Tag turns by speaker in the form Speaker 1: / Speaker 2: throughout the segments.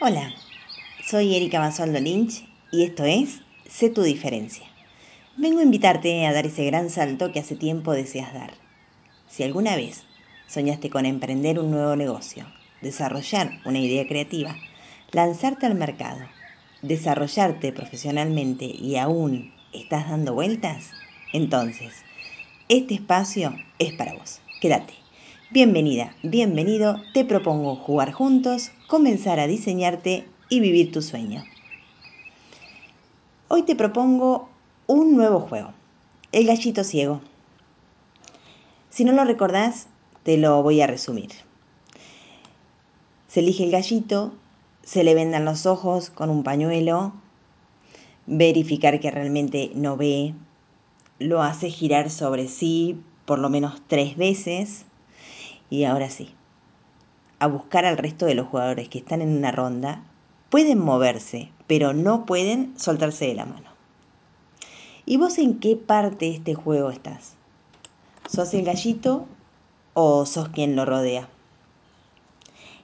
Speaker 1: Hola, soy Erika Basualdo Lynch y esto es Sé tu diferencia. Vengo a invitarte a dar ese gran salto que hace tiempo deseas dar. Si alguna vez soñaste con emprender un nuevo negocio, desarrollar una idea creativa, lanzarte al mercado, desarrollarte profesionalmente y aún estás dando vueltas, entonces este espacio es para vos. Quédate. Bienvenida, bienvenido. Te propongo jugar juntos, comenzar a diseñarte y vivir tu sueño. Hoy te propongo un nuevo juego, el gallito ciego. Si no lo recordás, te lo voy a resumir. Se elige el gallito, se le vendan los ojos con un pañuelo, verificar que realmente no ve, lo hace girar sobre sí por lo menos tres veces y ahora sí, a buscar al resto de los jugadores que están en una ronda, pueden moverse, pero no pueden soltarse de la mano. ¿Y vos en qué parte de este juego estás? ¿Sos el gallito o sos quien lo rodea?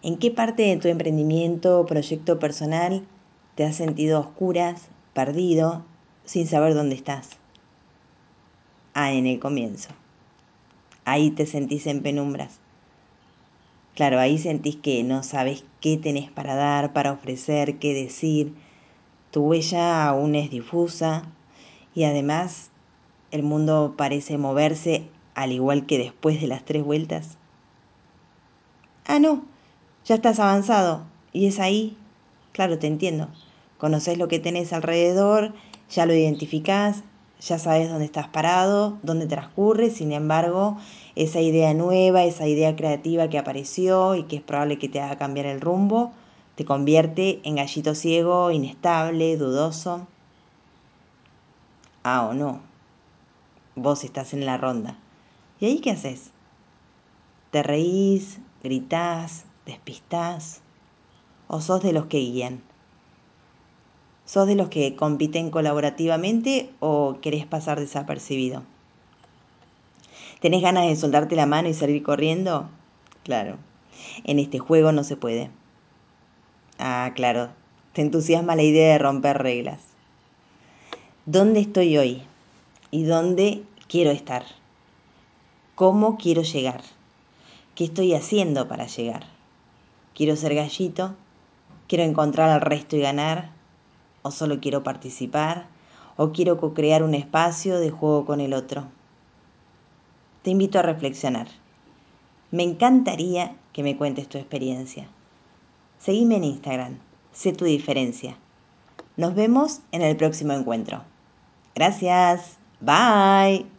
Speaker 1: ¿En qué parte de tu emprendimiento o proyecto personal te has sentido oscuras, perdido, sin saber dónde estás? Ah, en el comienzo. Ahí te sentís en penumbras. Claro, ahí sentís que no sabes qué tenés para dar, para ofrecer, qué decir. Tu huella aún es difusa y además el mundo parece moverse al igual que después de las tres vueltas. Ah, no, ya estás avanzado y es ahí. Claro, te entiendo. Conoces lo que tenés alrededor, ya lo identificás, ya sabes dónde estás parado, dónde transcurre, sin embargo, esa idea nueva, esa idea creativa que apareció y que es probable que te haga cambiar el rumbo, te convierte en gallito ciego, inestable, dudoso. Ah, o no. Vos estás en la ronda. ¿Y ahí qué haces? ¿Te reís, gritás, despistás? ¿O sos de los que guían? ¿Sos de los que compiten colaborativamente o querés pasar desapercibido? ¿Tenés ganas de soltarte la mano y salir corriendo? Claro, en este juego no se puede. Ah, claro, te entusiasma la idea de romper reglas. ¿Dónde estoy hoy? ¿Y dónde quiero estar? ¿Cómo quiero llegar? ¿Qué estoy haciendo para llegar? ¿Quiero ser gallito? ¿Quiero encontrar al resto y ganar? ¿O solo quiero participar? ¿O quiero co-crear un espacio de juego con el otro? te invito a reflexionar. Me encantaría que me cuentes tu experiencia. Seguime en Instagram, sé tu diferencia. Nos vemos en el próximo encuentro. Gracias. Bye.